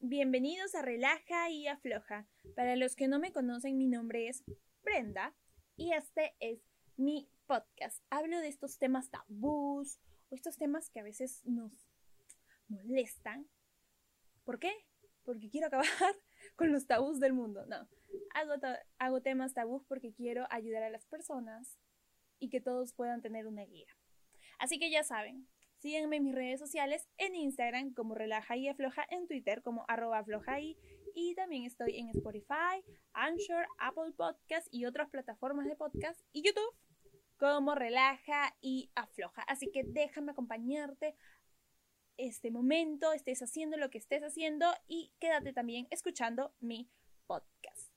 Bienvenidos a Relaja y Afloja. Para los que no me conocen, mi nombre es Brenda y este es mi podcast. Hablo de estos temas tabús o estos temas que a veces nos molestan. ¿Por qué? Porque quiero acabar con los tabús del mundo. No, hago, hago temas tabús porque quiero ayudar a las personas y que todos puedan tener una guía. Así que ya saben, Síguenme en mis redes sociales, en Instagram como Relaja y Afloja, en Twitter como arroba aflojaí y también estoy en Spotify, Anchor, Apple Podcast y otras plataformas de podcast y YouTube como Relaja y Afloja. Así que déjame acompañarte este momento, estés haciendo lo que estés haciendo y quédate también escuchando mi podcast.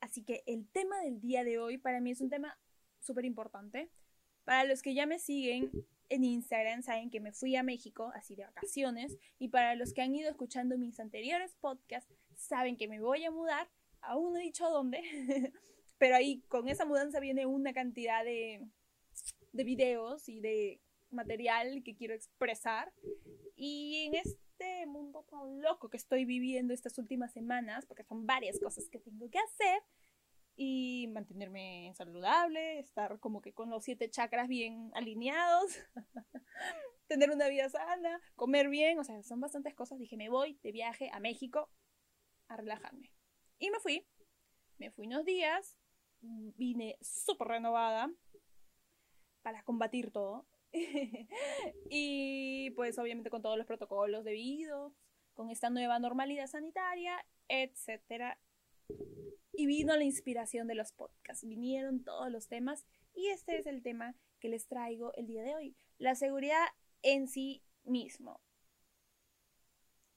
Así que el tema del día de hoy para mí es un tema súper importante. Para los que ya me siguen en Instagram saben que me fui a México, así de vacaciones, y para los que han ido escuchando mis anteriores podcasts, saben que me voy a mudar, aún no he dicho dónde, pero ahí con esa mudanza viene una cantidad de, de videos y de material que quiero expresar. Y en este mundo tan loco que estoy viviendo estas últimas semanas, porque son varias cosas que tengo que hacer, y mantenerme saludable, estar como que con los siete chakras bien alineados, tener una vida sana, comer bien, o sea, son bastantes cosas. Dije, me voy de viaje a México a relajarme. Y me fui, me fui unos días, vine súper renovada para combatir todo. y pues obviamente con todos los protocolos debidos, con esta nueva normalidad sanitaria, etcétera, y vino la inspiración de los podcasts, vinieron todos los temas y este es el tema que les traigo el día de hoy, la seguridad en sí mismo.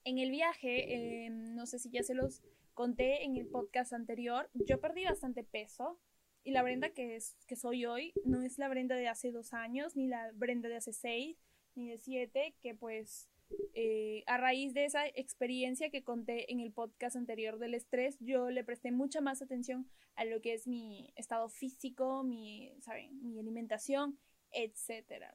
En el viaje, em, no sé si ya se los conté en el podcast anterior, yo perdí bastante peso y la Brenda que, soy hoy no es la Brenda de hace dos años, ni la Brenda de hace seis, ni de siete, que pues eh, a raíz de esa experiencia que conté en el podcast anterior del estrés, yo le presté mucha más atención a lo que es mi estado físico, mi, ¿saben? mi alimentación, etc.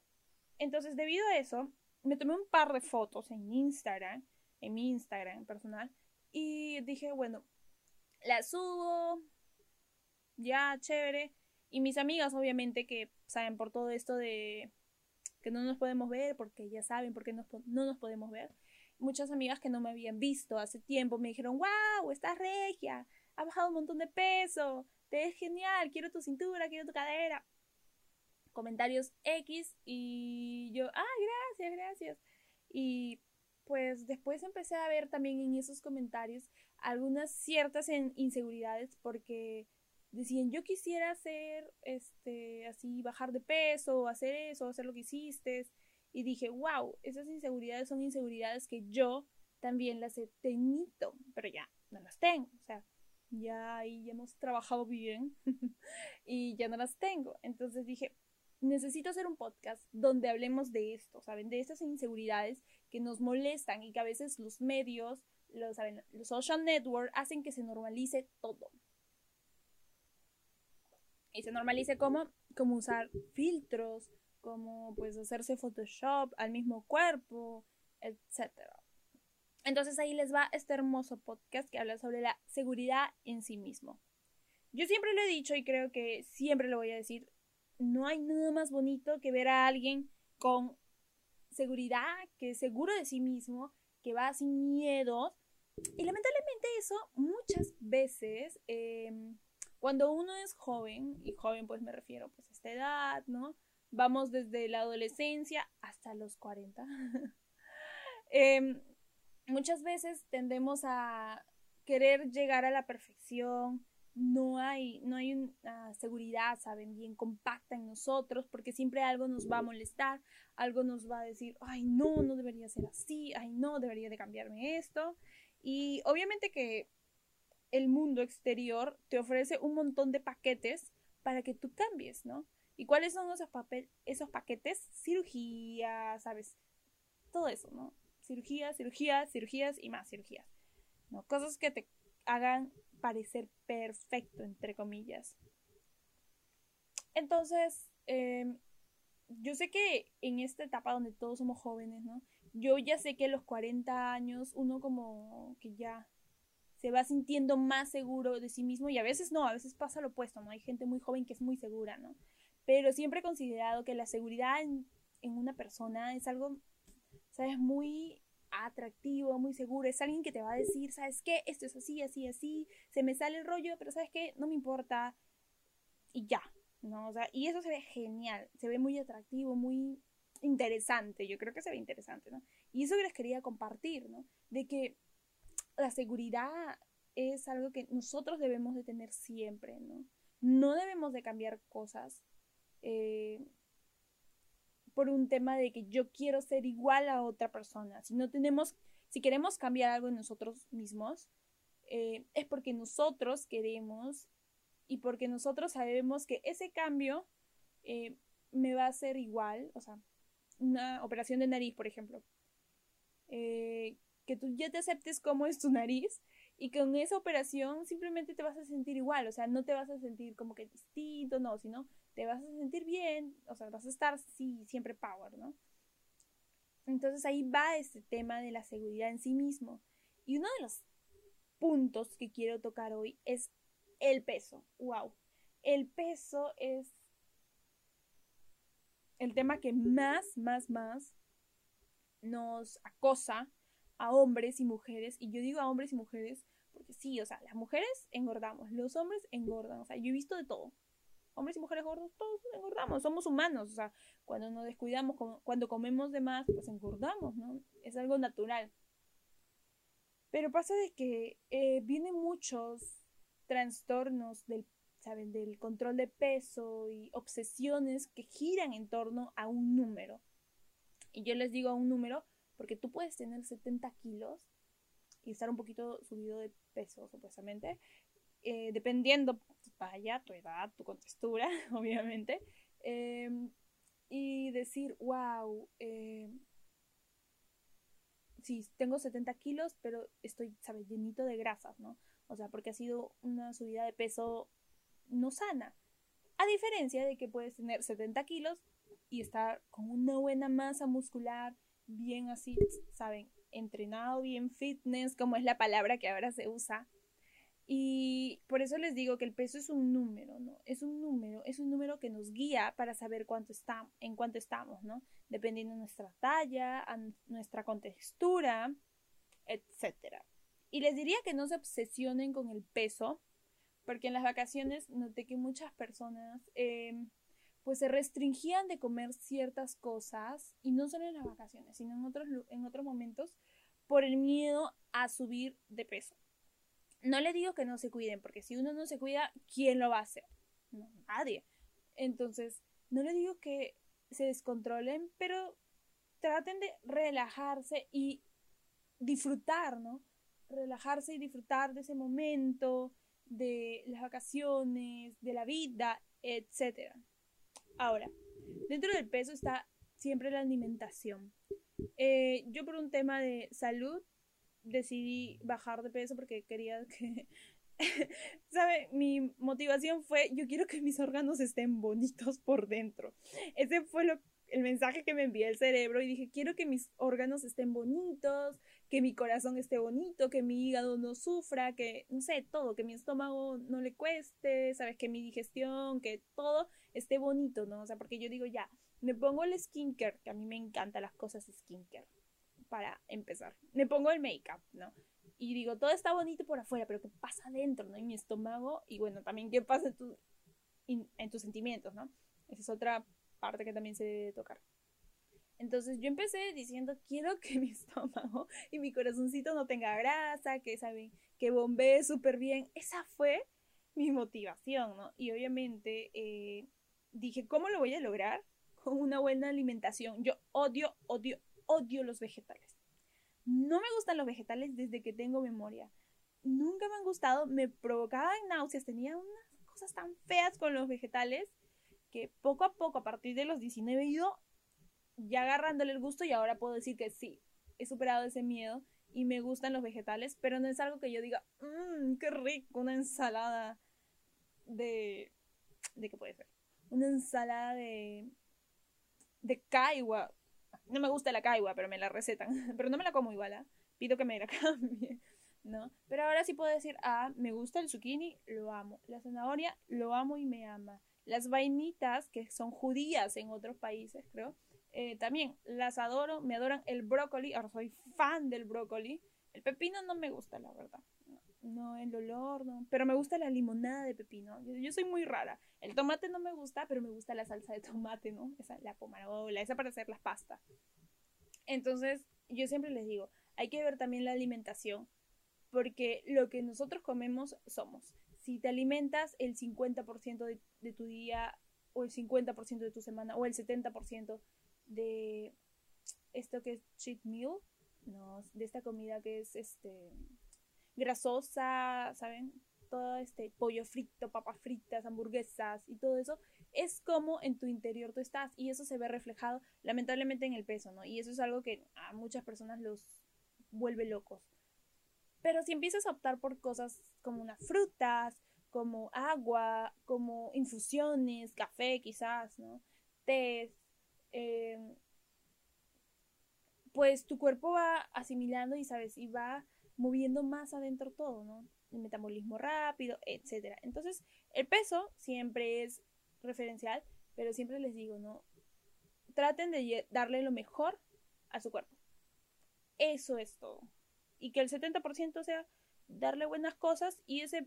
Entonces, debido a eso, me tomé un par de fotos en Instagram, en mi Instagram personal, y dije, bueno, la subo, ya, chévere. Y mis amigas, obviamente, que saben por todo esto de que no nos podemos ver porque ya saben por qué no nos podemos ver. Muchas amigas que no me habían visto hace tiempo me dijeron, wow, estás regia, ha bajado un montón de peso, te ves genial, quiero tu cintura, quiero tu cadera. Comentarios X y yo, ah, gracias, gracias. Y pues después empecé a ver también en esos comentarios algunas ciertas inseguridades porque decían, yo quisiera hacer, este, así, bajar de peso, hacer eso, hacer lo que hiciste. Y dije, wow, esas inseguridades son inseguridades que yo también las he tenido, pero ya no las tengo. O sea, ya ahí ya hemos trabajado bien y ya no las tengo. Entonces dije, necesito hacer un podcast donde hablemos de esto, ¿saben? De esas inseguridades que nos molestan y que a veces los medios, los, ¿saben? los social networks hacen que se normalice todo y se normalice como, como usar filtros, como pues hacerse Photoshop al mismo cuerpo, etc. Entonces ahí les va este hermoso podcast que habla sobre la seguridad en sí mismo. Yo siempre lo he dicho y creo que siempre lo voy a decir, no hay nada más bonito que ver a alguien con seguridad, que es seguro de sí mismo, que va sin miedos. Y lamentablemente eso muchas veces em, cuando uno es joven, y joven pues me refiero pues a esta edad, ¿no? Vamos desde la adolescencia hasta los 40. Em, muchas veces tendemos a querer llegar a la perfección, no hay, no hay una seguridad, saben, bien compacta en nosotros, porque siempre algo nos va a molestar, algo nos va a decir, ay, no, no debería ser así, ay, no, debería de cambiarme esto. Y obviamente que el mundo exterior te ofrece un montón de paquetes para que tú cambies, ¿no? ¿Y cuáles son esos, esos paquetes? Cirugía, ¿sabes? Todo eso, ¿no? Cirugías, cirugías, cirugías y más cirugías. ¿no? Cosas que te hagan parecer perfecto, entre comillas. Entonces, em, yo sé que en esta etapa donde todos somos jóvenes, ¿no? yo ya sé que a los 40 años uno como que ya se va sintiendo más seguro de sí mismo y a veces no, a veces pasa lo opuesto, ¿no? Hay gente muy joven que es muy segura, ¿no? Pero siempre he considerado que la seguridad en, una persona es algo, ¿sabes? Muy atractivo, muy seguro, es alguien que te va a decir, ¿sabes qué? Esto es así, así, así, se me sale el rollo, pero ¿sabes qué? No me importa y ya, ¿no? O sea, y eso se ve genial, se ve muy atractivo, muy interesante, yo creo que se ve interesante, ¿no? Y eso que les quería compartir, ¿no? De que la seguridad es algo que nosotros debemos de tener siempre, ¿no? No debemos de cambiar cosas eh, por un tema de que yo quiero ser igual a otra persona. Si no tenemos, si queremos cambiar algo en nosotros mismos, eh, es porque nosotros queremos y porque nosotros sabemos que ese cambio eh, me va a hacer igual, o sea, una operación de nariz, por ejemplo, que tú ya te aceptes cómo es tu nariz y con esa operación simplemente te vas a sentir igual, o sea, no te vas a sentir como que distinto, no, sino te vas a sentir bien, o sea, vas a estar, sí, siempre power, ¿no? Entonces ahí va este tema de la seguridad en sí mismo. Y uno de los puntos que quiero tocar hoy es el peso. ¡Wow! El peso es el tema que más, más, más nos acosa a hombres y mujeres. Y yo digo a hombres y mujeres porque sí, o sea, las mujeres engordamos, los hombres engordan. O sea, yo he visto de todo. Hombres y mujeres gordos, todos engordamos, somos humanos. O sea, cuando nos descuidamos, cuando comemos de más, pues engordamos, ¿no? Es algo natural. Pero pasa de que eh, vienen muchos trastornos del ¿saben? Del control de peso y obsesiones que giran en torno a un número. Y yo les digo a un número porque tú puedes tener 70 kilos y estar un poquito subido de peso, supuestamente, eh, dependiendo tu talla, tu edad, tu contextura, obviamente, em, y decir, wow, eh, sí, tengo 70 kilos, pero estoy, ¿sabes?, llenito de grasas, ¿no? O sea, porque ha sido una subida de peso no sana. A diferencia de que puedes tener 70 kilos y estar con una buena masa muscular, bien así, ¿saben? Entrenado, bien fitness, como es la palabra que ahora se usa. Y por eso les digo que el peso es un número, ¿no? Es un número, es un número que nos guía para saber cuánto está, en cuánto estamos, ¿no? Dependiendo de nuestra talla, nuestra contextura, etc. Y les diría que no se obsesionen con el peso, porque en las vacaciones noté que muchas personas em, pues se restringían de comer ciertas cosas y no solo en las vacaciones, sino en otros, en otros momentos por el miedo a subir de peso. No le digo que no se cuiden, porque si uno no se cuida, ¿quién lo va a hacer? nadie. Entonces, no le digo que se descontrolen, pero traten de relajarse y disfrutar, ¿no? Relajarse y disfrutar de ese momento, de las vacaciones, de la vida, etc. Ahora, dentro del peso está siempre la alimentación. Eh, yo por un tema de salud decidí bajar de peso porque quería que, ¿sabe? Mi motivación fue, yo quiero que mis órganos estén bonitos por dentro. Ese fue lo, el mensaje que me envió el cerebro y dije, quiero que mis órganos estén bonitos, que mi corazón esté bonito, que mi hígado no sufra, que, no sé, todo, que mi estómago no le cueste, sabes, que mi digestión, que todo esté bonito, ¿no? O sea, porque yo digo, ya, me pongo el skincare, que a mí me encantan las cosas skincare, para empezar. Me pongo el make-up, ¿no? Y digo, todo está bonito por afuera, pero ¿qué pasa adentro, no? En mi estómago, y bueno, también qué pasa en, en tus sentimientos, ¿no? Esa es otra parte que también se debe tocar. Entonces yo empecé diciendo, quiero que mi estómago y mi corazoncito no tenga grasa, que saben, que bombee súper bien. Esa fue mi motivación, ¿no? Y obviamente eh, dije, ¿cómo lo voy a lograr? Con una buena alimentación. Yo odio, odio, odio los vegetales. No me gustan los vegetales desde que tengo memoria. Nunca me han gustado, me provocaban náuseas, tenía unas cosas tan feas con los vegetales que poco a poco, a partir de los 19, he ido ya agarrándole el gusto y ahora puedo decir que sí, he superado ese miedo y me gustan los vegetales, pero no es algo que yo diga, mmm, qué rico, una ensalada de... ¿De qué puede ser? Una ensalada de... de caigua. no me gusta la caigua, pero me la recetan. pero no me la como igual, ¿ah? Pido que me la cambie, ¿no? Pero ahora sí puedo decir, ah, me gusta el zucchini, lo amo. La zanahoria, lo amo y me ama. Las vainitas, que son judías en otros países, creo, eh, también las adoro, me adoran el brócoli, ahora soy fan del brócoli. El pepino no me gusta, la verdad. No, el olor, no. Pero me gusta la limonada de pepino. Yo, soy muy rara. El tomate no me gusta, pero me gusta la salsa de tomate, ¿no? Esa, la pomarola, esa para hacer las pastas. Entonces, yo siempre les digo, hay que ver también la alimentación, porque lo que nosotros comemos somos. Si te alimentas el 50% de, de tu día, o el 50% de tu semana, o el 70% de esto que es cheat meal, no, de esta comida que es este grasosa, ¿saben? Todo este pollo frito, papas fritas, hamburguesas y todo eso, es como en tu interior tú estás y eso se ve reflejado lamentablemente en el peso, ¿no? Y eso es algo que a muchas personas los vuelve locos. Pero si empiezas a optar por cosas como unas frutas, como agua, como infusiones, café quizás, ¿no? Té, eh, pues tu cuerpo va asimilando y sabes, y va moviendo más adentro todo, ¿no? El metabolismo rápido, etcétera. Entonces, el peso siempre es referencial, pero siempre les digo, ¿no? Traten de darle lo mejor a su cuerpo. Eso es todo. Y que el 70% sea darle buenas cosas y ese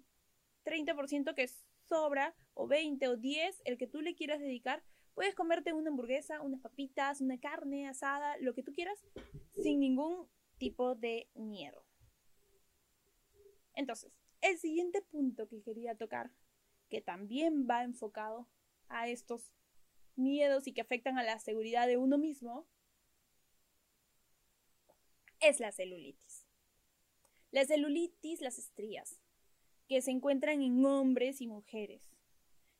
30% que sobra, o 20 o 10, el que tú le quieras dedicar, puedes comerte una hamburguesa, unas papitas, una carne asada, lo que tú quieras, sin ningún tipo de miedo. Entonces, el siguiente punto que quería tocar, que también va enfocado a estos miedos y que afectan a la seguridad de uno mismo, es la celulitis. La celulitis, las estrías, que se encuentran en hombres y mujeres.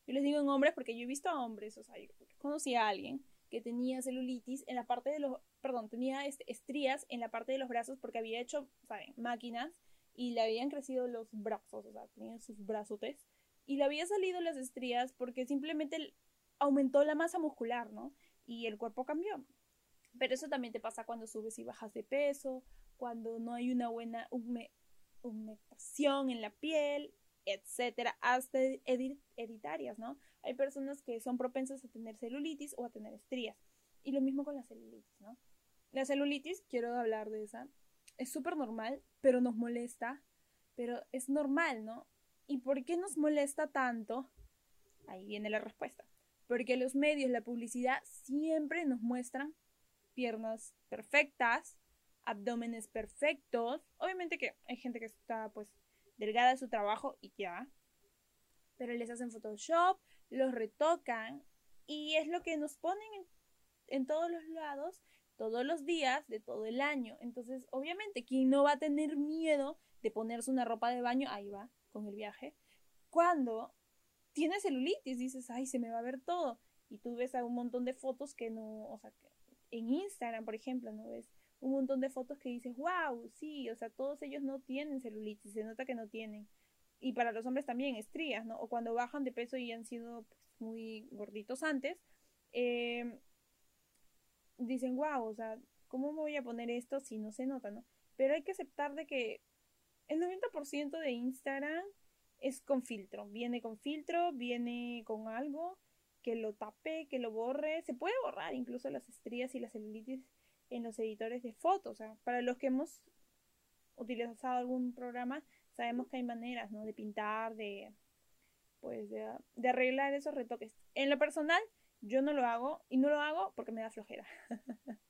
Yo les digo en hombres porque yo he visto a hombres, o sea, yo conocí a alguien que tenía celulitis en la parte de los, perdón, tenía estrías en la parte de los brazos porque había hecho, ¿saben? Máquinas y le habían crecido los brazos, o sea, tenía sus brazotes, y le había salido las estrías porque simplemente aumentó la masa muscular, ¿no? Y el cuerpo cambió. Pero eso también te pasa cuando subes y bajas de peso, cuando no hay una buena humectación en la piel, etcétera, hasta hereditarias, ¿no? Hay personas que son propensas a tener celulitis o a tener estrías. Y lo mismo con la celulitis, ¿no? La celulitis, quiero hablar de esa, es súper normal, pero nos molesta, pero es normal, ¿no? ¿Y por qué nos molesta tanto? Ahí viene la respuesta. Porque los medios, la publicidad, siempre nos muestran piernas perfectas, abdómenes perfectos. Obviamente que hay gente que está pues delgada de su trabajo y ya. Pero les hacen Photoshop, los retocan y es lo que nos ponen en, todos los lados todos los días de todo el año. Entonces, obviamente, ¿quién no va a tener miedo de ponerse una ropa de baño? Ahí va, con el viaje. Cuando tienes celulitis, dices, ay, se me va a ver todo. Y tú ves a un montón de fotos que no, o sea, en Instagram, por ejemplo, ¿no ves? Un montón de fotos que dices, wow, sí, o sea, todos ellos no tienen celulitis, se nota que no tienen. Y para los hombres también, estrías, ¿no? O cuando bajan de peso y han sido pues, muy gorditos antes, eh, dicen, wow, o sea, ¿cómo me voy a poner esto si no se nota, no? Pero hay que aceptar de que el 90% de Instagram es con filtro. Viene con filtro, viene con algo que lo tape, que lo borre. Se puede borrar incluso las estrías y las celulitis en los editores de fotos. O sea, para los que hemos utilizado algún programa, sabemos que hay maneras, ¿no? De pintar, de pues de, de arreglar esos retoques. En lo personal, yo no lo hago y no lo hago porque me da flojera.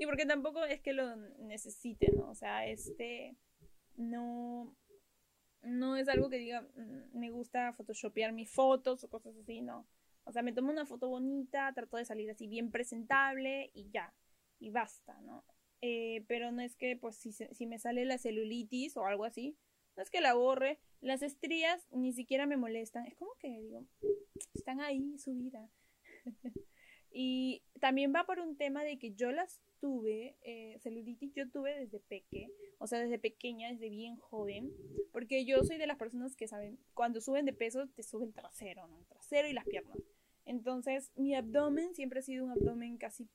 y porque tampoco es que lo necesite, ¿no? O sea, este no no es algo que diga mm, me gusta photoshopear mis fotos o cosas así, no. O sea, me tomo una foto bonita, trato de salir así bien presentable y ya, y basta, ¿no? Eh, pero no es que, pues, si, si me sale la celulitis o algo así, no es que la borre, las estrías ni siquiera me molestan. Es como que digo, están ahí su vida. y también va por un tema de que yo las tuve, eh, celulitis yo tuve desde peque, o sea, desde pequeña, desde bien joven, porque yo soy de las personas que saben, cuando suben de peso te sube el trasero, ¿no? El trasero y las piernas. Entonces, mi abdomen siempre ha sido un abdomen casi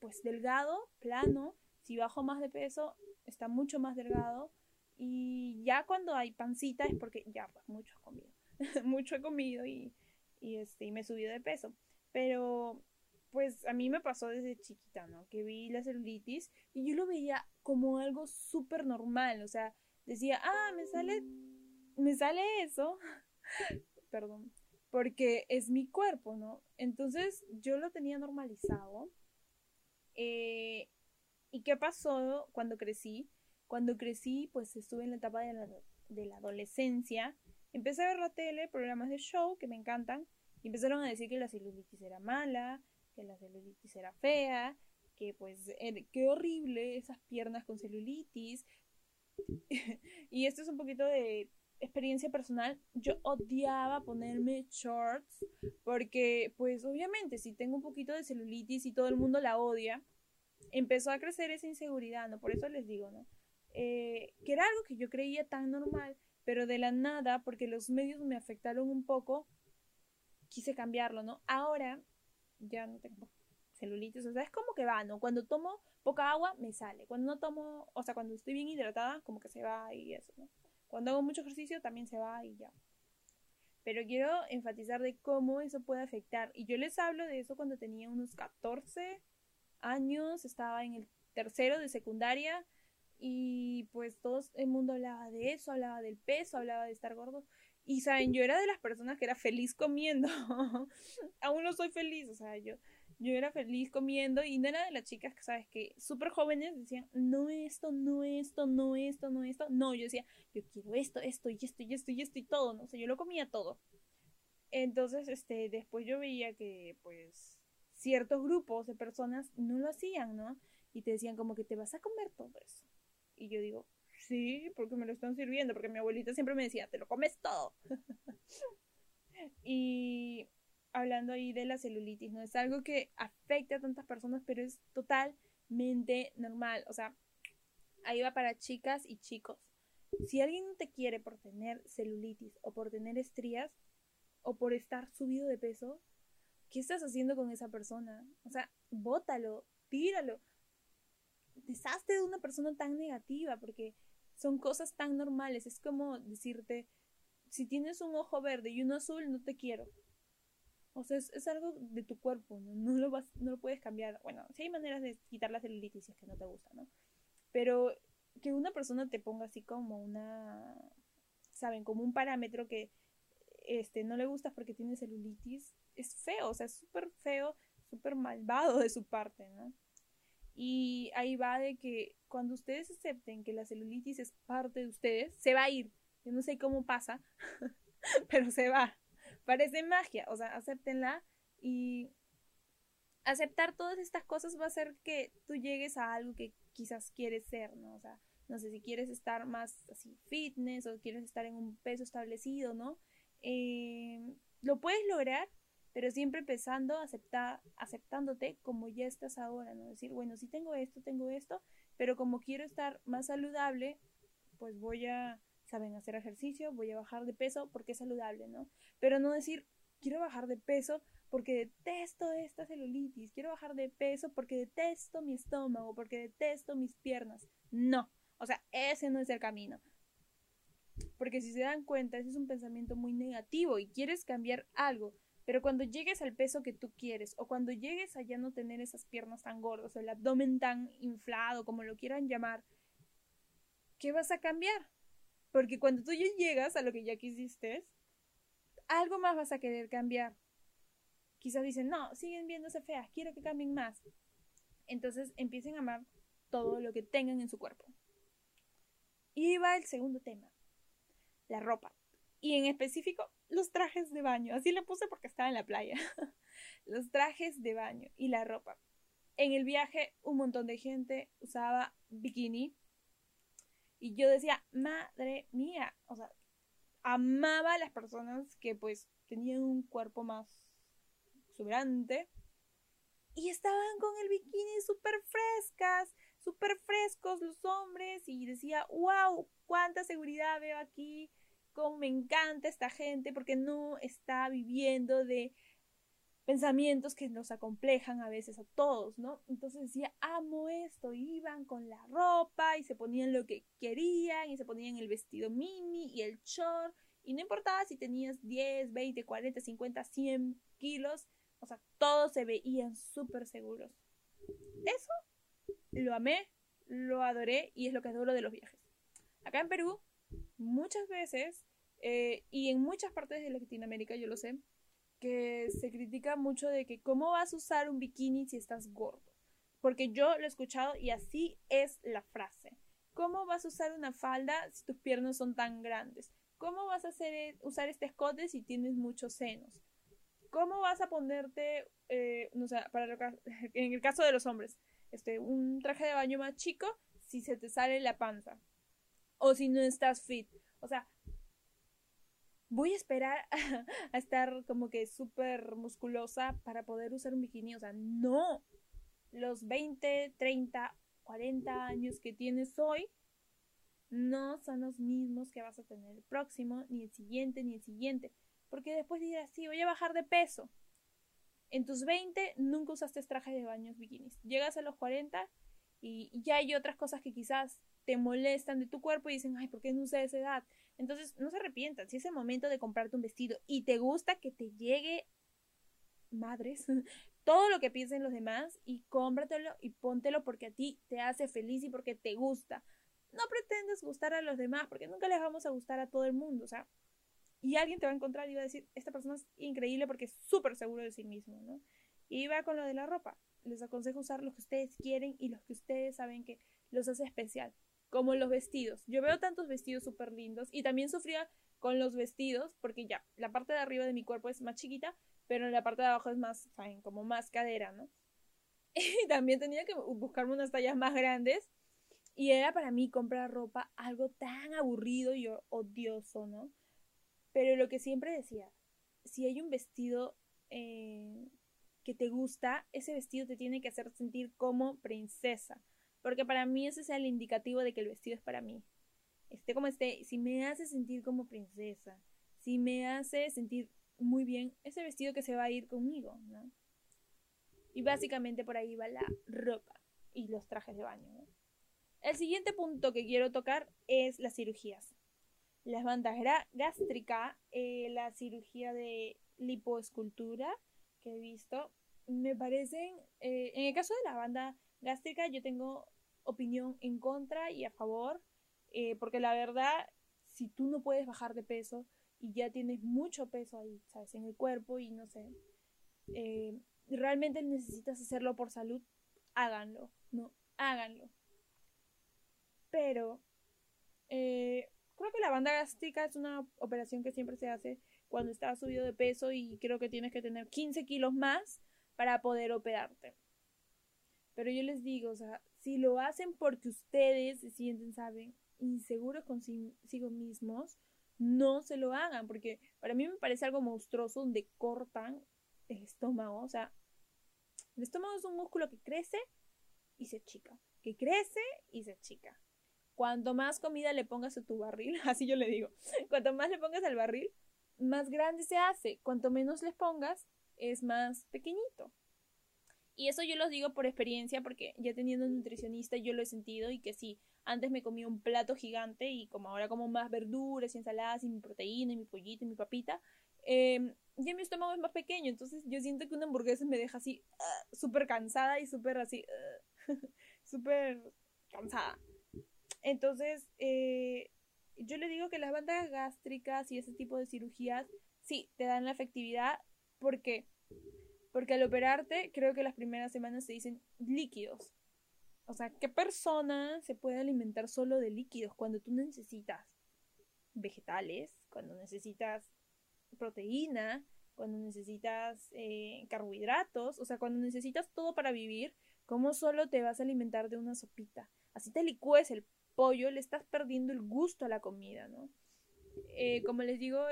pues delgado, plano. Si bajo más de peso, está mucho más delgado. Y ya cuando hay pancita es porque ya, pues mucho he comido. mucho he comido y, y, este, y me he subido de peso. Pero pues a mí me pasó desde chiquita, ¿no? Que vi la celulitis y yo lo veía como algo súper normal, o sea, decía, ah, me sale, me sale eso, perdón, porque es mi cuerpo, ¿no? Entonces yo lo tenía normalizado. Eh, ¿Y qué pasó cuando crecí? Cuando crecí, pues estuve en la etapa de la, de la adolescencia, empecé a ver la tele, programas de show que me encantan, y empezaron a decir que la celulitis era mala, que la celulitis era fea, que pues er, qué horrible esas piernas con celulitis. y esto es un poquito de experiencia personal. Yo odiaba ponerme shorts porque pues obviamente si tengo un poquito de celulitis y todo el mundo la odia, empezó a crecer esa inseguridad, ¿no? Por eso les digo, ¿no? Eh, que era algo que yo creía tan normal, pero de la nada, porque los medios me afectaron un poco, quise cambiarlo, ¿no? Ahora ya no tengo celulitis, o sea, es como que va, ¿no? Cuando tomo poca agua, me sale. Cuando no tomo, o sea, cuando estoy bien hidratada, como que se va y eso, ¿no? Cuando hago mucho ejercicio, también se va y ya. Pero quiero enfatizar de cómo eso puede afectar. Y yo les hablo de eso cuando tenía unos 14 años, estaba en el tercero de secundaria y pues todo el mundo hablaba de eso, hablaba del peso, hablaba de estar gordo. Y saben, yo era de las personas que era feliz comiendo. Aún no soy feliz, o sea, yo, yo era feliz comiendo y no era de las chicas que, sabes, que súper jóvenes decían, no esto, no esto, no esto, no esto. No, yo decía, yo quiero esto, esto y esto y esto y esto y todo, ¿no? O sea, yo lo comía todo. Entonces, este, después yo veía que, pues, ciertos grupos de personas no lo hacían, ¿no? Y te decían como que te vas a comer todo eso. Y yo digo, Sí, porque me lo están sirviendo, porque mi abuelita siempre me decía, te lo comes todo. y hablando ahí de la celulitis, ¿no? Es algo que afecta a tantas personas, pero es totalmente normal. O sea, ahí va para chicas y chicos. Si alguien no te quiere por tener celulitis o por tener estrías o por estar subido de peso, ¿qué estás haciendo con esa persona? O sea, bótalo, tíralo. Deshazte de una persona tan negativa porque son cosas tan normales. Es como decirte, si tienes un ojo verde y uno azul, no te quiero. O sea, es, algo de tu cuerpo, ¿no? lo vas, no lo puedes cambiar. Bueno, sí hay maneras de quitar la celulitis si es que no te gusta, ¿no? Pero que una persona te ponga así como una, ¿saben? Como un parámetro que este, no le gusta porque tiene celulitis, es feo, o sea, es súper feo, súper malvado de su parte, ¿no? Y ahí va de que cuando ustedes acepten que la celulitis es parte de ustedes, se va a ir. Yo no sé cómo pasa, pero se va. Parece magia, o sea, acéptenla y aceptar todas estas cosas va a hacer que tú llegues a algo que quizás quieres ser, ¿no? O sea, no sé si quieres estar más así fitness o quieres estar en un peso establecido, ¿no? Eh, lo puedes lograr pero siempre empezando aceptar, aceptándote como ya estás ahora, ¿no? Decir, bueno, sí tengo esto, tengo esto, pero como quiero estar más saludable, pues voy a, saben, hacer ejercicio, voy a bajar de peso porque es saludable, ¿no? Pero no decir, quiero bajar de peso porque detesto esta celulitis, quiero bajar de peso porque detesto mi estómago, porque detesto mis piernas. No, o sea, ese no es el camino. Porque si se dan cuenta, ese es un pensamiento muy negativo y quieres cambiar algo pero cuando llegues al peso que tú quieres o cuando llegues a ya no tener esas piernas tan gordas el abdomen tan inflado, como lo quieran llamar, ¿qué vas a cambiar? Porque cuando tú ya llegas a lo que ya quisiste, algo más vas a querer cambiar. Quizás dicen, no, siguen viéndose feas, quiero que cambien más. Entonces empiecen a amar todo lo que tengan en su cuerpo. Y va el segundo tema, la ropa y en específico los trajes de baño. Así le puse porque estaba en la playa. los trajes de baño y la ropa. En el viaje un montón de gente usaba bikini y yo decía, madre mía, o sea, amaba a las personas que pues tenían un cuerpo más exuberante y estaban con el bikini súper frescas, súper frescos los hombres y decía, wow, cuánta seguridad veo aquí, me encanta esta gente porque no está viviendo de pensamientos que nos acomplejan a veces a todos, ¿no? Entonces decía, amo esto, iban con la ropa y se ponían lo que querían y se ponían el vestido mini y el short y no importaba si tenías 10, 20, 40, 50, 100 kilos, o sea, todos se veían súper seguros. Eso lo amé, lo adoré y es lo que adoro de los viajes. Acá en Perú, muchas veces, eh, y en muchas partes de Latinoamérica, yo lo sé, que se critica mucho de que cómo vas a usar un bikini si estás gordo. Porque yo lo he escuchado y así es la frase. ¿Cómo vas a usar una falda si tus piernas son tan grandes? ¿Cómo vas a hacer, e, usar este escote si tienes muchos senos? ¿Cómo vas a ponerte, eh, para en el caso de los hombres, este, un traje de baño más chico si se te sale la panza? O si no estás fit. O sea, voy a esperar a, estar como que súper musculosa para poder usar un bikini. O sea, no. Los 20, 30, 40 años que tienes hoy no son los mismos que vas a tener el próximo, ni el siguiente, ni el siguiente. Porque después dirás, sí, voy a bajar de peso. En tus 20 nunca usaste trajes de baños bikinis. Llegas a los 40 y ya hay otras cosas que quizás te molestan de tu cuerpo y dicen, ay, ¿por qué no usé esa edad? Entonces, no se arrepientan. Si es el momento de comprarte un vestido y te gusta que te llegue, madres, todo lo que piensen los demás y cómpratelo y póntelo porque a ti te hace feliz y porque te gusta. No pretendes gustar a los demás porque nunca les vamos a gustar a todo el mundo, o sea, y alguien te va a encontrar y va a decir, esta persona es increíble porque es súper seguro de sí mismo, ¿no? Y va con lo de la ropa. Les aconsejo usar los que ustedes quieren y los que ustedes saben que los hace especial como los vestidos. Yo veo tantos vestidos súper lindos y también sufría con los vestidos porque ya, la parte de arriba de mi cuerpo es más chiquita, pero la parte de abajo es más, saben, como más cadera, ¿no? Y también tenía que buscarme unas tallas más grandes y era para mí comprar ropa algo tan aburrido y odioso, ¿no? Pero lo que siempre decía, si hay un vestido eh, que te gusta, ese vestido te tiene que hacer sentir como princesa. Porque para mí ese es el indicativo de que el vestido es para mí. Esté como esté, si me hace sentir como princesa, si me hace sentir muy bien, ese vestido que se va a ir conmigo, ¿no? Y básicamente por ahí va la ropa y los trajes de baño, ¿no? El siguiente punto que quiero tocar es las cirugías. Las bandas gástrica, eh, la cirugía de lipoescultura que he visto, me parecen, eh, en el caso de la banda gástrica yo tengo opinión en contra y a favor, eh, porque la verdad, si tú no puedes bajar de peso y ya tienes mucho peso ahí, ¿sabes? En el cuerpo y no sé, eh, realmente necesitas hacerlo por salud, háganlo, no, háganlo. Pero eh, creo que la banda gástrica es una operación que siempre se hace cuando estás subido de peso y creo que tienes que tener 15 kilos más para poder operarte. Pero yo les digo, o sea, si lo hacen porque ustedes se sienten, saben, inseguros consigo mismos, no se lo hagan, porque para mí me parece algo monstruoso donde cortan el estómago, o sea, el estómago es un músculo que crece y se chica, que crece y se chica. Cuanto más comida le pongas a tu barril, así yo le digo, cuanto más le pongas al barril, más grande se hace. Cuanto menos les pongas, es más pequeñito. Y eso yo los digo por experiencia, porque ya teniendo un nutricionista yo lo he sentido y que sí, antes me comía un plato gigante y como ahora como más verduras y ensaladas y mi proteína y mi pollito y mi papita, eh, ya mi estómago es más pequeño, entonces yo siento que una hamburguesa me deja así uh, súper cansada y súper así, uh, súper cansada. Entonces, eh, yo le digo que las bandas gástricas y ese tipo de cirugías, sí, te dan la efectividad porque porque al operarte, creo que las primeras semanas se dicen líquidos. O sea, ¿qué persona se puede alimentar solo de líquidos cuando tú necesitas vegetales, cuando necesitas proteína, cuando necesitas eh, carbohidratos, o sea, cuando necesitas todo para vivir, ¿cómo solo te vas a alimentar de una sopita? Así te licúes el pollo, le estás perdiendo el gusto a la comida, ¿no? Eh, como les digo,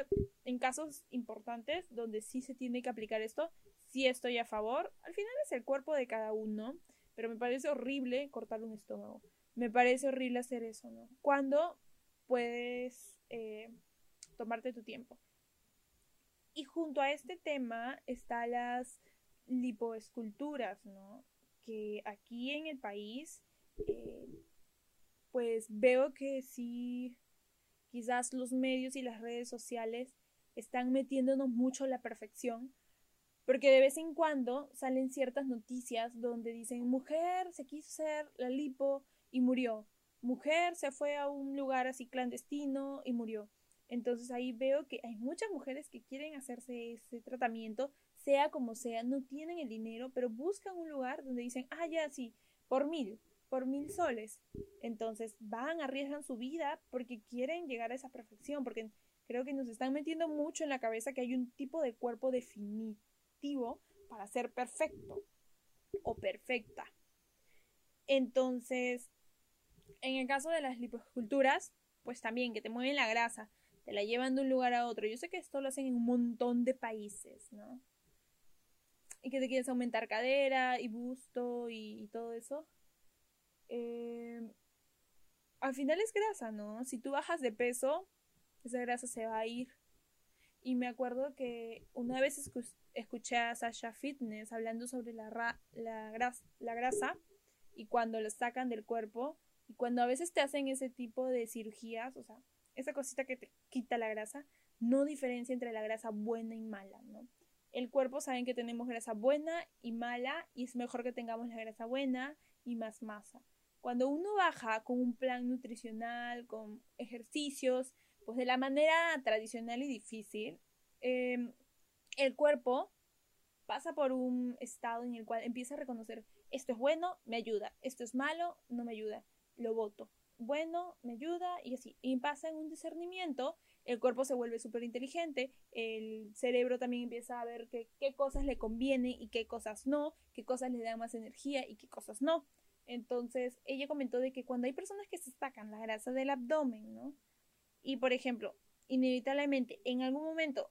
en casos importantes donde sí se tiene que aplicar esto, sí estoy a favor. Al final es el cuerpo de cada uno, pero me parece horrible cortar un estómago. Me parece horrible hacer eso, ¿no? Cuando puedes eh, tomarte tu tiempo. Y junto a este tema están las lipoesculturas, ¿no? Que aquí en el país, eh, pues veo que sí, quizás los medios y las redes sociales están metiéndonos mucho la perfección, porque de vez en cuando salen ciertas noticias donde dicen mujer se quiso hacer la lipo y murió, mujer se fue a un lugar así clandestino y murió. Entonces ahí veo que hay muchas mujeres que quieren hacerse ese tratamiento, sea como sea, no tienen el dinero, pero buscan un lugar donde dicen, ah, ya, sí, por mil, por mil soles. Entonces van, arriesgan su vida porque quieren llegar a esa perfección, porque creo que nos están metiendo mucho en la cabeza que hay un tipo de cuerpo para ser perfecto o perfecta. Entonces, en el caso de las liposculturas, pues también que te mueven la grasa, te la llevan de un lugar a otro. Yo sé que esto lo hacen en un montón de países, ¿no? Y que te quieres aumentar cadera y busto y, todo eso. Eh, al final es grasa, ¿no? Si tú bajas de peso, esa grasa se va a ir. Y me acuerdo que una vez escuché a Sasha Fitness hablando sobre la, la, la grasa y cuando lo sacan del cuerpo y cuando a veces te hacen ese tipo de cirugías, o sea, esa cosita que te quita la grasa, no diferencia entre la grasa buena y mala, ¿no? El cuerpo saben que tenemos grasa buena y mala y es mejor que tengamos la grasa buena y más masa. Cuando uno baja con un plan nutricional, con ejercicios, pues de la manera tradicional y difícil, em, el cuerpo pasa por un estado en el cual empieza a reconocer esto es bueno, me ayuda, esto es malo, no me ayuda, lo voto bueno, me ayuda y así. Y pasa en un discernimiento, el cuerpo se vuelve súper inteligente, el cerebro también empieza a ver qué cosas le conviene y qué cosas no, qué cosas le dan más energía y qué cosas no. Entonces, ella comentó de que cuando hay personas que se sacan la grasa del abdomen, ¿no? Y por ejemplo, inevitablemente en algún momento,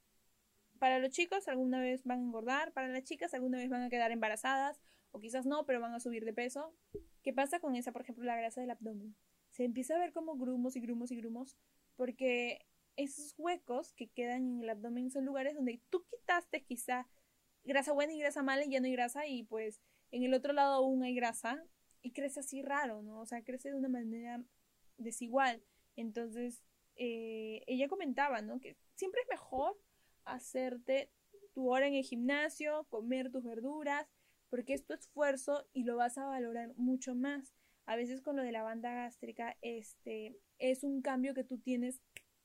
para los chicos alguna vez van a engordar, para las chicas alguna vez van a quedar embarazadas, o quizás no, pero van a subir de peso. ¿Qué pasa con esa, por ejemplo, la grasa del abdomen? se empieza a ver como grumos y grumos y grumos, porque esos huecos que quedan en el abdomen son lugares donde tú quitaste quizá grasa buena y grasa mala y ya no hay grasa y pues en el otro lado aún hay grasa y crece así raro, ¿no? O sea, crece de una manera desigual. Entonces, eh, ella comentaba, ¿no? Que siempre es mejor hacerte tu hora en el gimnasio, comer tus verduras, porque es tu esfuerzo y lo vas a valorar mucho más a veces con lo de la banda gástrica, este, es un cambio que tú tienes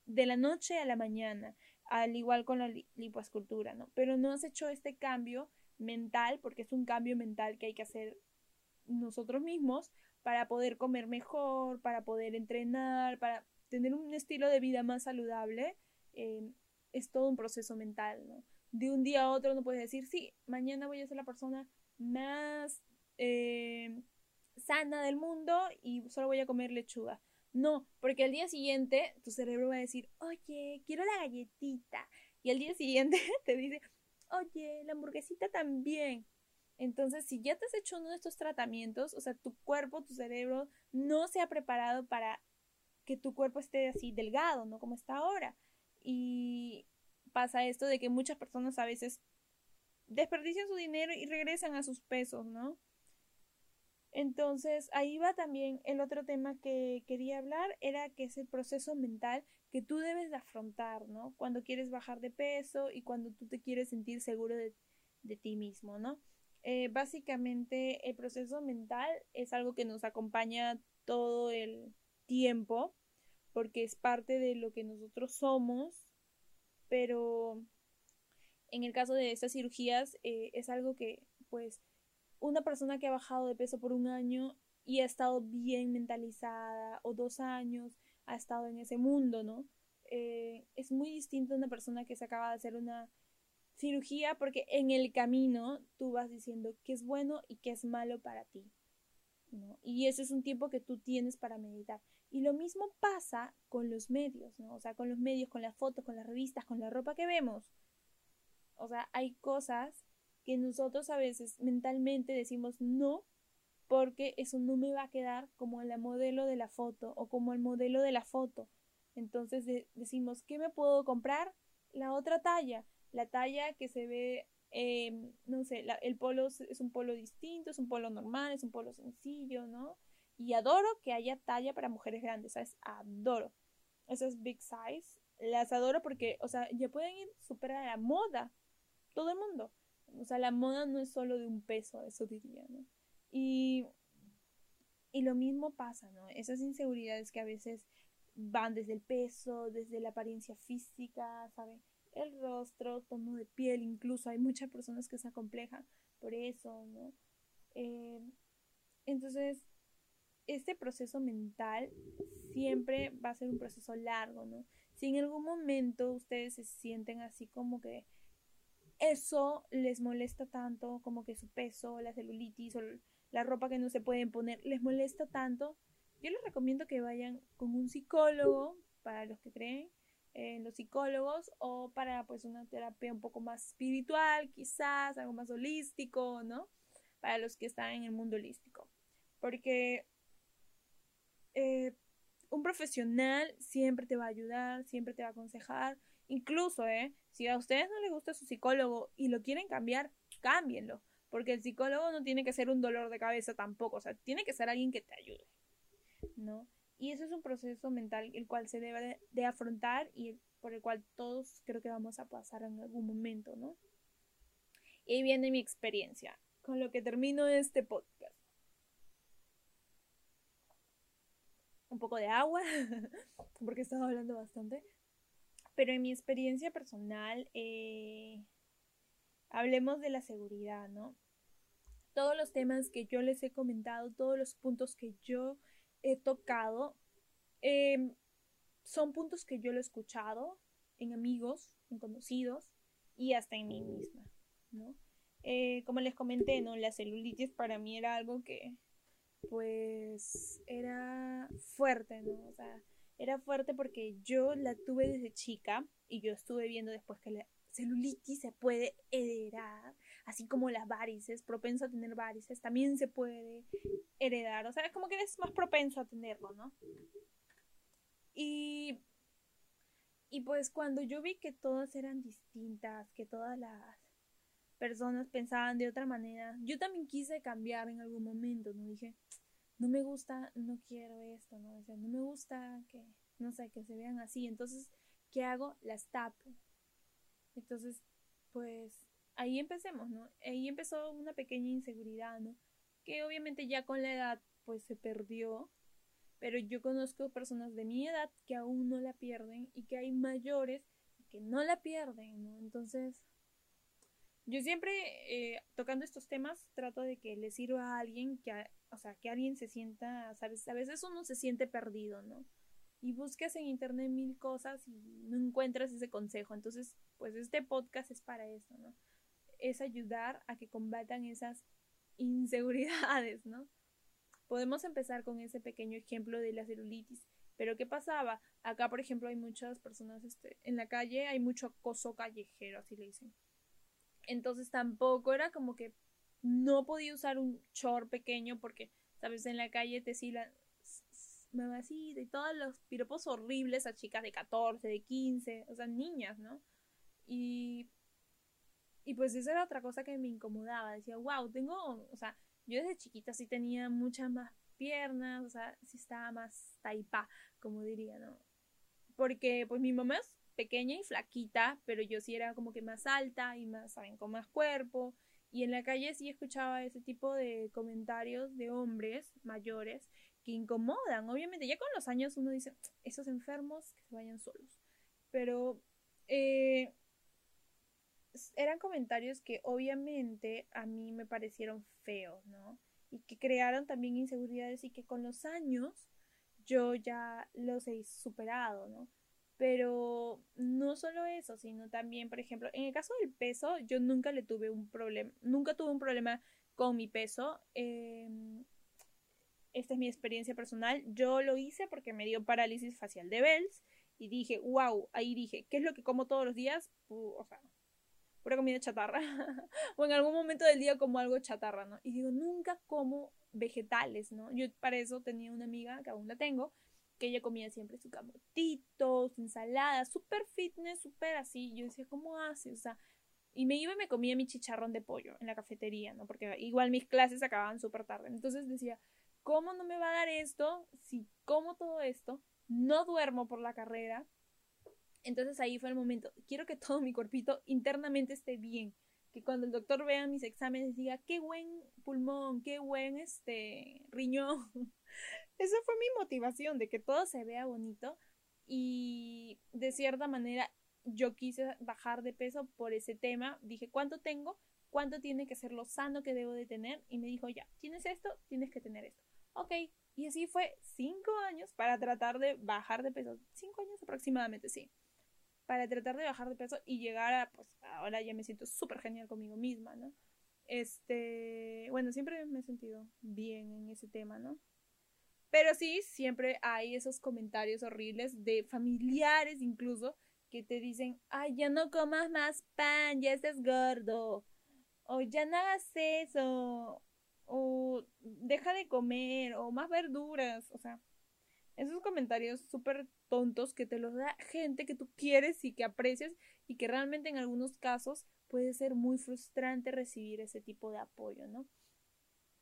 de la noche a la mañana, al igual con la lipoescultura, ¿no? Pero no has hecho este cambio mental, porque es un cambio mental que hay que hacer nosotros mismos para poder comer mejor, para poder entrenar, para tener un estilo de vida más saludable. Eh, es todo un proceso mental, ¿no? De un día a otro no puedes decir, sí, mañana voy a ser la persona más eh, sana del mundo y solo voy a comer lechuga. No, porque al día siguiente tu cerebro va a decir, oye, quiero la galletita. Y al día siguiente te dice, oye, la hamburguesita también. Entonces, si ya te has hecho uno de estos tratamientos, o sea, tu cuerpo, tu cerebro no se ha preparado para que tu cuerpo esté así delgado, ¿no? Como está ahora. Y pasa esto de que muchas personas a veces desperdician su dinero y regresan a sus pesos, ¿no? Entonces, ahí va también el otro tema que quería hablar, era que es el proceso mental que tú debes de afrontar, ¿no? Cuando quieres bajar de peso y cuando tú te quieres sentir seguro de, ti mismo, ¿no? Eh, básicamente, el proceso mental es algo que nos acompaña todo el tiempo, porque es parte de lo que nosotros somos, pero en el caso de estas cirugías eh, es algo que, pues, una persona que ha bajado de peso por un año y ha estado bien mentalizada o dos años ha estado en ese mundo, ¿no? Eh, es muy distinto a una persona que se acaba de hacer una cirugía porque en el camino tú vas diciendo qué es bueno y qué es malo para ti. ¿No? Y ese es un tiempo que tú tienes para meditar. Y lo mismo pasa con los medios, ¿no? O sea, con los medios, con las fotos, con las revistas, con la ropa que vemos. O sea, hay cosas que nosotros a veces mentalmente decimos no porque eso no me va a quedar como la modelo de la foto o como el modelo de la foto. Entonces decimos, ¿qué me puedo comprar? La otra talla. la talla que se ve, em, no sé, el polo es un polo distinto, es un polo normal, es un polo sencillo, ¿no? Y adoro que haya talla para mujeres grandes, ¿sabes? Adoro. Eso es big size. Las adoro porque, o sea, ya pueden ir súper a la moda. Todo el mundo. O sea, la moda no es solo de un peso, eso diría, ¿no? Y, y lo mismo pasa, ¿no? Esas inseguridades que a veces van desde el peso, desde la apariencia física, ¿saben? El rostro, tono de piel, incluso hay muchas personas que se acomplejan por eso, ¿no? Eh, entonces, este proceso mental siempre va a ser un proceso largo, ¿no? Si en algún momento ustedes se sienten así como que eso les molesta tanto, como que su peso, la celulitis o la ropa que no se pueden poner, les molesta tanto, yo les recomiendo que vayan con un psicólogo, para los que creen en los psicólogos, o para pues una terapia un poco más espiritual, quizás, algo más holístico, ¿no? Para los que están en el mundo holístico. Porque eh, un profesional siempre te va a ayudar, siempre te va a aconsejar. Incluso, ¿eh? Si a ustedes no les gusta su psicólogo y lo quieren cambiar, cámbienlo. Porque el psicólogo no tiene que ser un dolor de cabeza tampoco. O sea, tiene que ser alguien que te ayude. ¿No? Y eso es un proceso mental el cual se debe de, afrontar y por el cual todos creo que vamos a pasar en algún momento, ¿no? Y ahí viene mi experiencia, con lo que termino este podcast. un poco de agua, porque he estado hablando bastante. Pero en mi experiencia personal, eh, hablemos de la seguridad, ¿no? Todos los temas que yo les he comentado, todos los puntos que yo he tocado, em, son puntos que yo lo he escuchado en amigos, en conocidos y hasta en mí misma, ¿no? Eh, como les comenté, ¿no? La celulitis para mí era algo que, pues era fuerte, ¿no? O sea, era fuerte porque yo la tuve desde chica y yo estuve viendo después que la celulitis se puede heredar, así como las varices, propenso a tener varices, también se puede heredar, o sea, es como que eres más propenso a tenerlo, ¿no? Y, y pues cuando yo vi que todas eran distintas, que todas las personas pensaban de otra manera. Yo también quise cambiar en algún momento, ¿no? Dije, no me gusta, no quiero esto, ¿no? O sea, no me gusta que, no sé, que se vean así. Entonces, ¿qué hago? Las tapo. Entonces, pues ahí empecemos, ¿no? Ahí empezó una pequeña inseguridad, ¿no? Que obviamente ya con la edad, pues se perdió. Pero yo conozco personas de mi edad que aún no la pierden y que hay mayores que no la pierden, ¿no? Entonces, yo siempre, eh, tocando estos temas, trato de que le sirva a alguien que, o sea, que alguien se sienta, ¿sabes? A veces uno se siente perdido, ¿no? Y buscas en internet mil cosas y no encuentras ese consejo. Entonces, pues este podcast es para eso, ¿no? Es ayudar a que combatan esas inseguridades, ¿no? Podemos empezar con ese pequeño ejemplo de la celulitis. Pero ¿qué pasaba? Acá, por ejemplo, hay muchas personas este, en la calle, hay mucho acoso callejero, así le dicen. Entonces tampoco era como que no podía usar un short pequeño porque, sabes, en la calle te silan mamacita y todos los piropos horribles a chicas de 14, de 15, o sea, niñas, ¿no? Y, y pues esa era otra cosa que me incomodaba. Decía, wow, tengo, o sea, yo desde chiquita sí tenía muchas más piernas, o sea, sí estaba más taipa, como diría, ¿no? Porque pues mi mamá es pequeña y flaquita, pero yo sí era como que más alta y más, ¿saben? Con más cuerpo. Y en la calle sí escuchaba ese tipo de comentarios de hombres mayores que incomodan. Obviamente, ya con los años uno dice, esos enfermos que se vayan solos. Pero eh, eran comentarios que obviamente a mí me parecieron feos, ¿no? Y que crearon también inseguridades y que con los años yo ya los he superado, ¿no? Pero no solo eso, sino también, por ejemplo, en el caso del peso, yo nunca le tuve un problema, nunca tuve un problema con mi peso. Em, esta es mi experiencia personal. Yo lo hice porque me dio parálisis facial de Bells y dije, wow, ahí dije, ¿qué es lo que como todos los días? o sea, pura comida chatarra. o en algún momento del día como algo chatarra, ¿no? Y digo, nunca como vegetales, ¿no? Yo para eso tenía una amiga, que aún la tengo, que ella comía siempre su camotito, su ensalada, súper fitness, súper así. Yo decía, ¿cómo hace? O sea, Y me iba y me comía mi chicharrón de pollo en la cafetería, ¿no? Porque igual mis clases acababan súper tarde. Entonces decía, ¿cómo no me va a dar esto si como todo esto? No duermo por la carrera. Entonces ahí fue el momento. Quiero que todo mi cuerpito internamente esté bien. Que cuando el doctor vea mis exámenes diga, qué buen pulmón, qué buen este riñón. Esa fue mi motivación, de que todo se vea bonito. Y de cierta manera yo quise bajar de peso por ese tema. Dije, ¿cuánto tengo? ¿Cuánto tiene que ser lo sano que debo de tener? Y me dijo, ya, tienes esto, tienes que tener esto. Ok, y así fue cinco años para tratar de bajar de peso. Cinco años aproximadamente, sí. Para tratar de bajar de peso y llegar a, pues ahora ya me siento súper genial conmigo misma, ¿no? Este, bueno, siempre me he sentido bien en ese tema, ¿no? Pero sí, siempre hay esos comentarios horribles de familiares incluso que te dicen, ay, ya no comas más pan, ya estás gordo, o ya no hagas eso, o deja de comer, o más verduras, o sea, esos comentarios súper tontos que te los da gente que tú quieres y que aprecias y que realmente en algunos casos puede ser muy frustrante recibir ese tipo de apoyo, ¿no?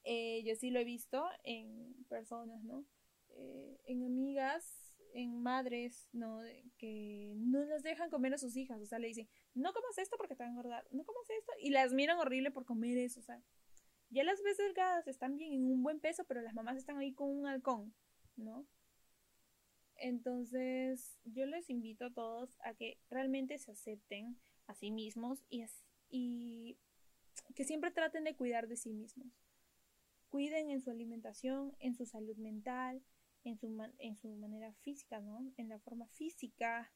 Eh, yo sí lo he visto en personas, ¿no? Eh, en amigas en madres, ¿no? Que no las dejan comer a sus hijas, o sea, le dicen, no comas esto porque te van a engordar, no comas esto, y las miran horrible por comer eso, o sea, ya las ves delgadas, están bien en un buen peso, pero las mamás están ahí con un halcón, ¿no? Entonces, yo les invito a todos a que realmente se acepten a sí mismos y, que siempre traten de cuidar de sí mismos. Cuiden en su alimentación, en su salud mental, en su, en su manera física, ¿no? En la forma física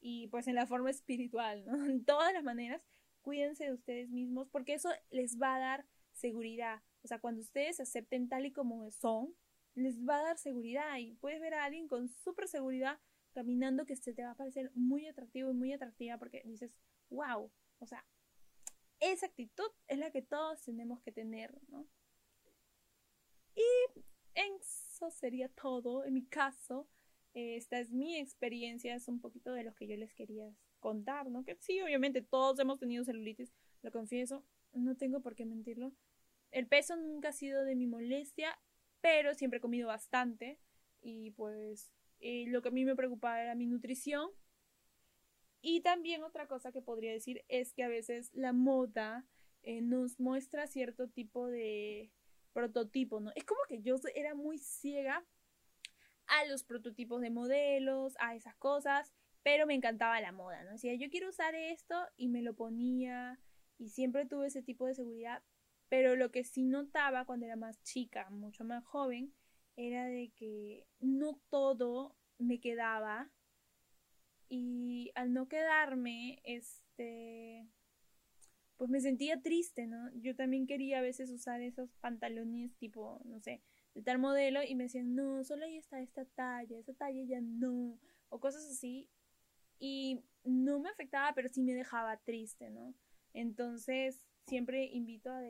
y pues en la forma espiritual, ¿no? En todas las maneras, cuídense de ustedes mismos porque eso les va a dar seguridad. O sea, cuando ustedes se acepten tal y como son, les va a dar seguridad y puedes ver a alguien con súper seguridad caminando que se te va a parecer muy atractivo y muy atractiva porque dices, wow, o sea, esa actitud es la que todos tenemos que tener, ¿no? Y eso sería todo en mi caso. Esta es mi experiencia, es un poquito de lo que yo les quería contar, ¿no? Que sí, obviamente todos hemos tenido celulitis, lo confieso, no tengo por qué mentirlo. El peso nunca ha sido de mi molestia, pero siempre he comido bastante y pues eh, lo que a mí me preocupaba era mi nutrición. Y también otra cosa que podría decir es que a veces la moda eh, nos muestra cierto tipo de prototipo, ¿no? Es como que yo era muy ciega a los prototipos de modelos, a esas cosas, pero me encantaba la moda, ¿no? Decía, yo quiero usar esto y me lo ponía y siempre tuve ese tipo de seguridad, pero lo que sí notaba cuando era más chica, mucho más joven, era de que no todo me quedaba y al no quedarme, este, pues me sentía triste, ¿no? Yo también quería a veces usar esos pantalones tipo, no sé, de tal modelo y me decían, no, solo ahí está esta talla, esa talla ya no, o cosas así. Y no me afectaba, pero sí me dejaba triste, ¿no? Entonces, siempre invito a,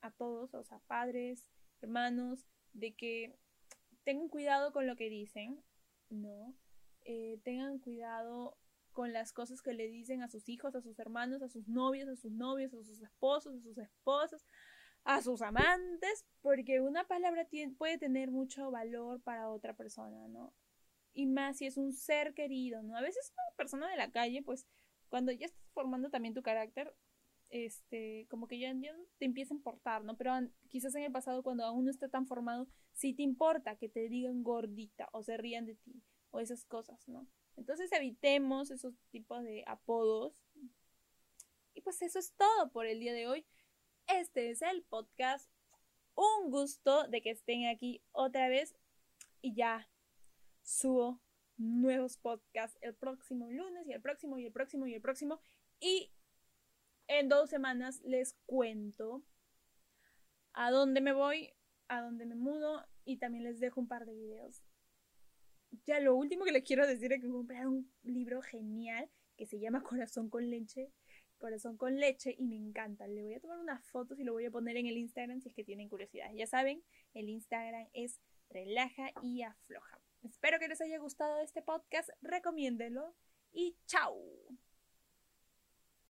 a todos, o sea, padres, hermanos, de que tengan cuidado con lo que dicen, ¿no? Eh, tengan cuidado con las cosas que le dicen a sus hijos, a sus hermanos, a sus novios, a sus novios, a sus esposos, a sus esposas, a sus amantes, porque una palabra puede tener mucho valor para otra persona, ¿no? Y más si es un ser querido, ¿no? A veces una persona de la calle, pues cuando ya estás formando también tu carácter, este, como que ya, ya te empieza a importar, ¿no? Pero quizás en el pasado, cuando aún no está tan formado, sí te importa que te digan gordita o se rían de ti o esas cosas, ¿no? Entonces evitemos esos tipos de apodos. Y pues eso es todo por el día de hoy. Este es el podcast. Un gusto de que estén aquí otra vez. Y ya subo nuevos podcasts el próximo lunes y el próximo y el próximo y el próximo. Y en dos semanas les cuento a dónde me voy, a dónde me mudo y también les dejo un par de videos ya lo último que les quiero decir es que compraron un libro genial que se llama Corazón con leche. Corazón con leche y me encanta. Le voy a tomar unas fotos y lo voy a poner en el Instagram si es que tienen curiosidad. Ya saben, el Instagram es relaja y afloja. Espero que les haya gustado este podcast. Recomiéndelo y chao.